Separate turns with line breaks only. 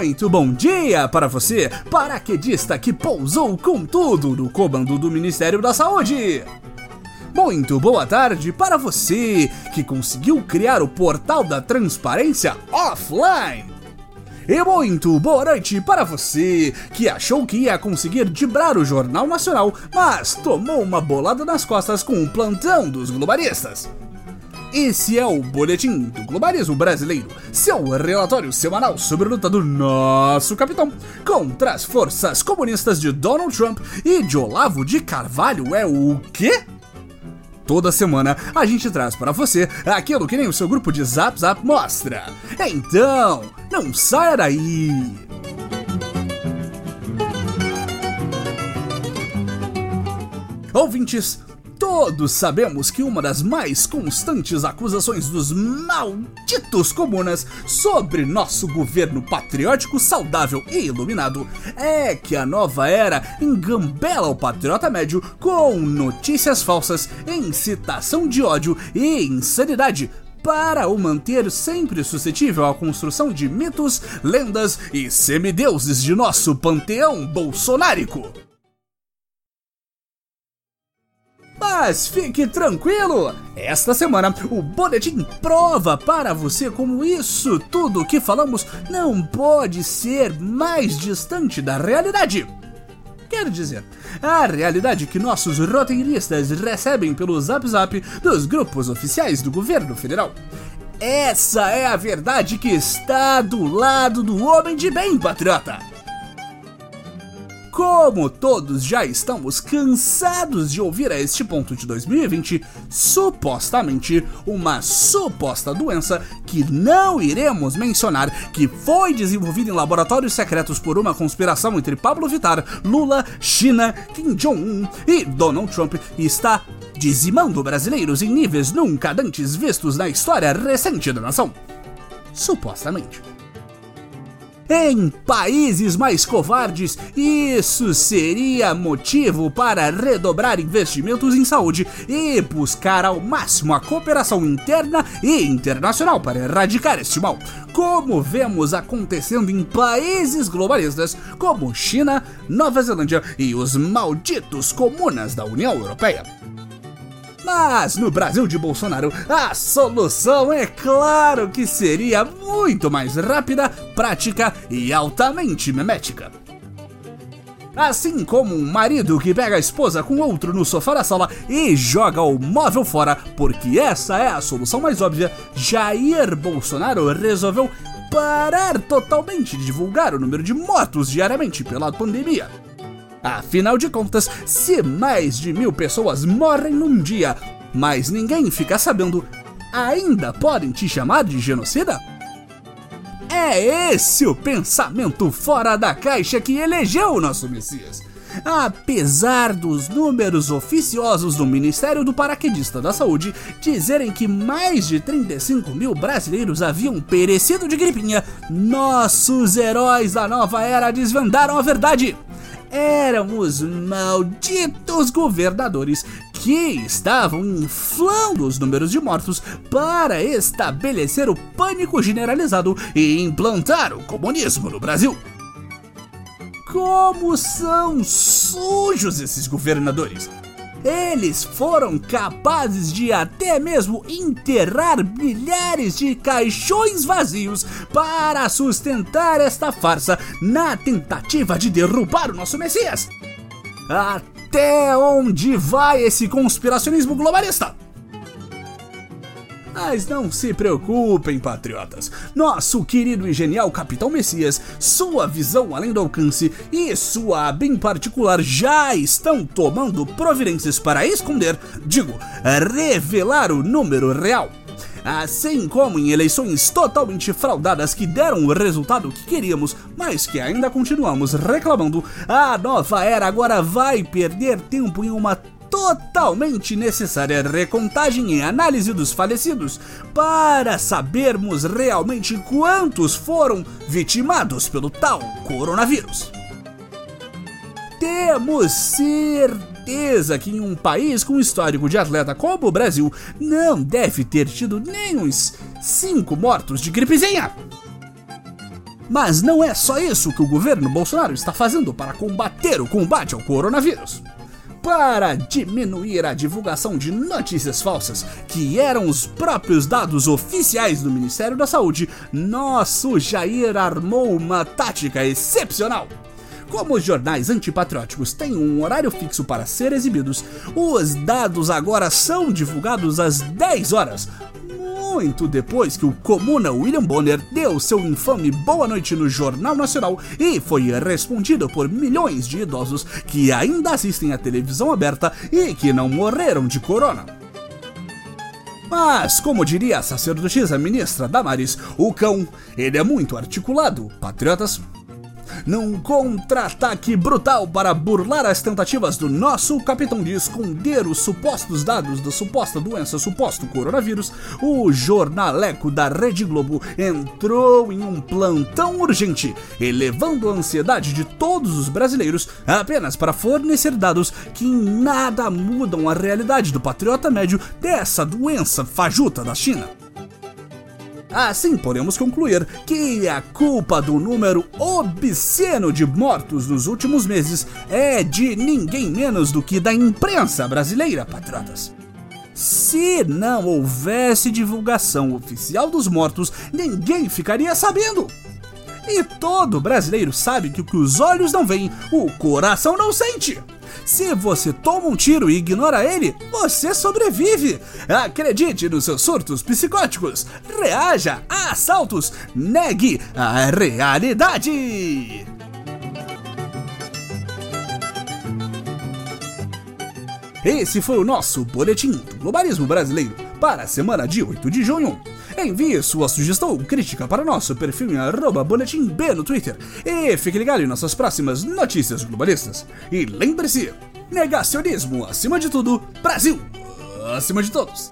Muito bom dia para você, paraquedista que pousou com tudo no comando do Ministério da Saúde. Muito boa tarde para você que conseguiu criar o portal da transparência offline. E muito boa noite para você que achou que ia conseguir dibrar o Jornal Nacional, mas tomou uma bolada nas costas com o plantão dos globalistas. Esse é o Boletim do Globalismo Brasileiro, seu relatório semanal sobre a luta do nosso capitão contra as forças comunistas de Donald Trump e de Olavo de Carvalho. É o quê? Toda semana a gente traz para você aquilo que nem o seu grupo de Zap Zap mostra. Então, não saia daí! Ouvintes, Todos sabemos que uma das mais constantes acusações dos malditos comunas sobre nosso governo patriótico, saudável e iluminado é que a nova era engambela o patriota médio com notícias falsas, incitação de ódio e insanidade para o manter sempre suscetível à construção de mitos, lendas e semideuses de nosso panteão bolsonárico. Mas fique tranquilo! Esta semana o boletim prova para você como isso tudo que falamos não pode ser mais distante da realidade. Quer dizer, a realidade que nossos roteiristas recebem pelo zap zap dos grupos oficiais do governo federal. Essa é a verdade que está do lado do homem de bem, patriota! Como todos já estamos cansados de ouvir a este ponto de 2020, supostamente uma suposta doença que não iremos mencionar, que foi desenvolvida em laboratórios secretos por uma conspiração entre Pablo Vittar, Lula, China, Kim Jong-un e Donald Trump, está dizimando brasileiros em níveis nunca antes vistos na história recente da nação. Supostamente. Em países mais covardes, isso seria motivo para redobrar investimentos em saúde e buscar ao máximo a cooperação interna e internacional para erradicar este mal, como vemos acontecendo em países globalistas como China, Nova Zelândia e os malditos comunas da União Europeia. Mas no Brasil de Bolsonaro, a solução é claro que seria muito mais rápida, prática e altamente memética. Assim como um marido que pega a esposa com outro no sofá da sala e joga o móvel fora, porque essa é a solução mais óbvia, Jair Bolsonaro resolveu parar totalmente de divulgar o número de mortos diariamente pela pandemia. Afinal de contas, se mais de mil pessoas morrem num dia, mas ninguém fica sabendo, ainda podem te chamar de genocida? É esse o pensamento fora da caixa que elegeu o nosso Messias. Apesar dos números oficiosos do Ministério do Paraquedista da Saúde dizerem que mais de 35 mil brasileiros haviam perecido de gripinha, nossos heróis da nova era desvendaram a verdade eram os malditos governadores que estavam inflando os números de mortos para estabelecer o pânico generalizado e implantar o comunismo no Brasil. Como são sujos esses governadores! Eles foram capazes de até mesmo enterrar milhares de caixões vazios para sustentar esta farsa na tentativa de derrubar o nosso Messias. Até onde vai esse conspiracionismo globalista? Mas não se preocupem, patriotas. Nosso querido e genial Capitão Messias, sua visão além do alcance e sua bem particular já estão tomando providências para esconder, digo, revelar o número real. Assim como em eleições totalmente fraudadas que deram o resultado que queríamos, mas que ainda continuamos reclamando, a nova era agora vai perder tempo em uma totalmente necessária recontagem e análise dos falecidos para sabermos realmente quantos foram vitimados pelo tal coronavírus. Temos certeza que em um país com histórico de atleta como o Brasil não deve ter tido nem uns 5 mortos de gripezinha. Mas não é só isso que o governo Bolsonaro está fazendo para combater o combate ao coronavírus para diminuir a divulgação de notícias falsas, que eram os próprios dados oficiais do Ministério da Saúde, nosso Jair armou uma tática excepcional. Como os jornais antipatrióticos têm um horário fixo para ser exibidos, os dados agora são divulgados às 10 horas, muito depois que o comuna William Bonner deu seu infame boa noite no Jornal Nacional e foi respondido por milhões de idosos que ainda assistem à televisão aberta e que não morreram de corona. Mas, como diria a sacerdotisa ministra Damaris, o cão, ele é muito articulado, patriotas num contra-ataque brutal para burlar as tentativas do nosso capitão de esconder os supostos dados da suposta doença, suposto coronavírus, o jornaleco da Rede Globo entrou em um plantão urgente, elevando a ansiedade de todos os brasileiros apenas para fornecer dados que em nada mudam a realidade do patriota médio dessa doença fajuta da China. Assim podemos concluir que a culpa do número obsceno de mortos nos últimos meses é de ninguém menos do que da imprensa brasileira, patriotas. Se não houvesse divulgação oficial dos mortos, ninguém ficaria sabendo. E todo brasileiro sabe que o que os olhos não veem, o coração não sente. Se você toma um tiro e ignora ele, você sobrevive. Acredite nos seus surtos psicóticos. Reaja a assaltos. Negue a realidade. Esse foi o nosso Boletim do Globalismo Brasileiro para a semana de 8 de junho. Envie sua sugestão ou crítica para nosso perfil em arroba boletim B no Twitter e fique ligado em nossas próximas notícias globalistas. E lembre-se, negacionismo acima de tudo, Brasil acima de todos.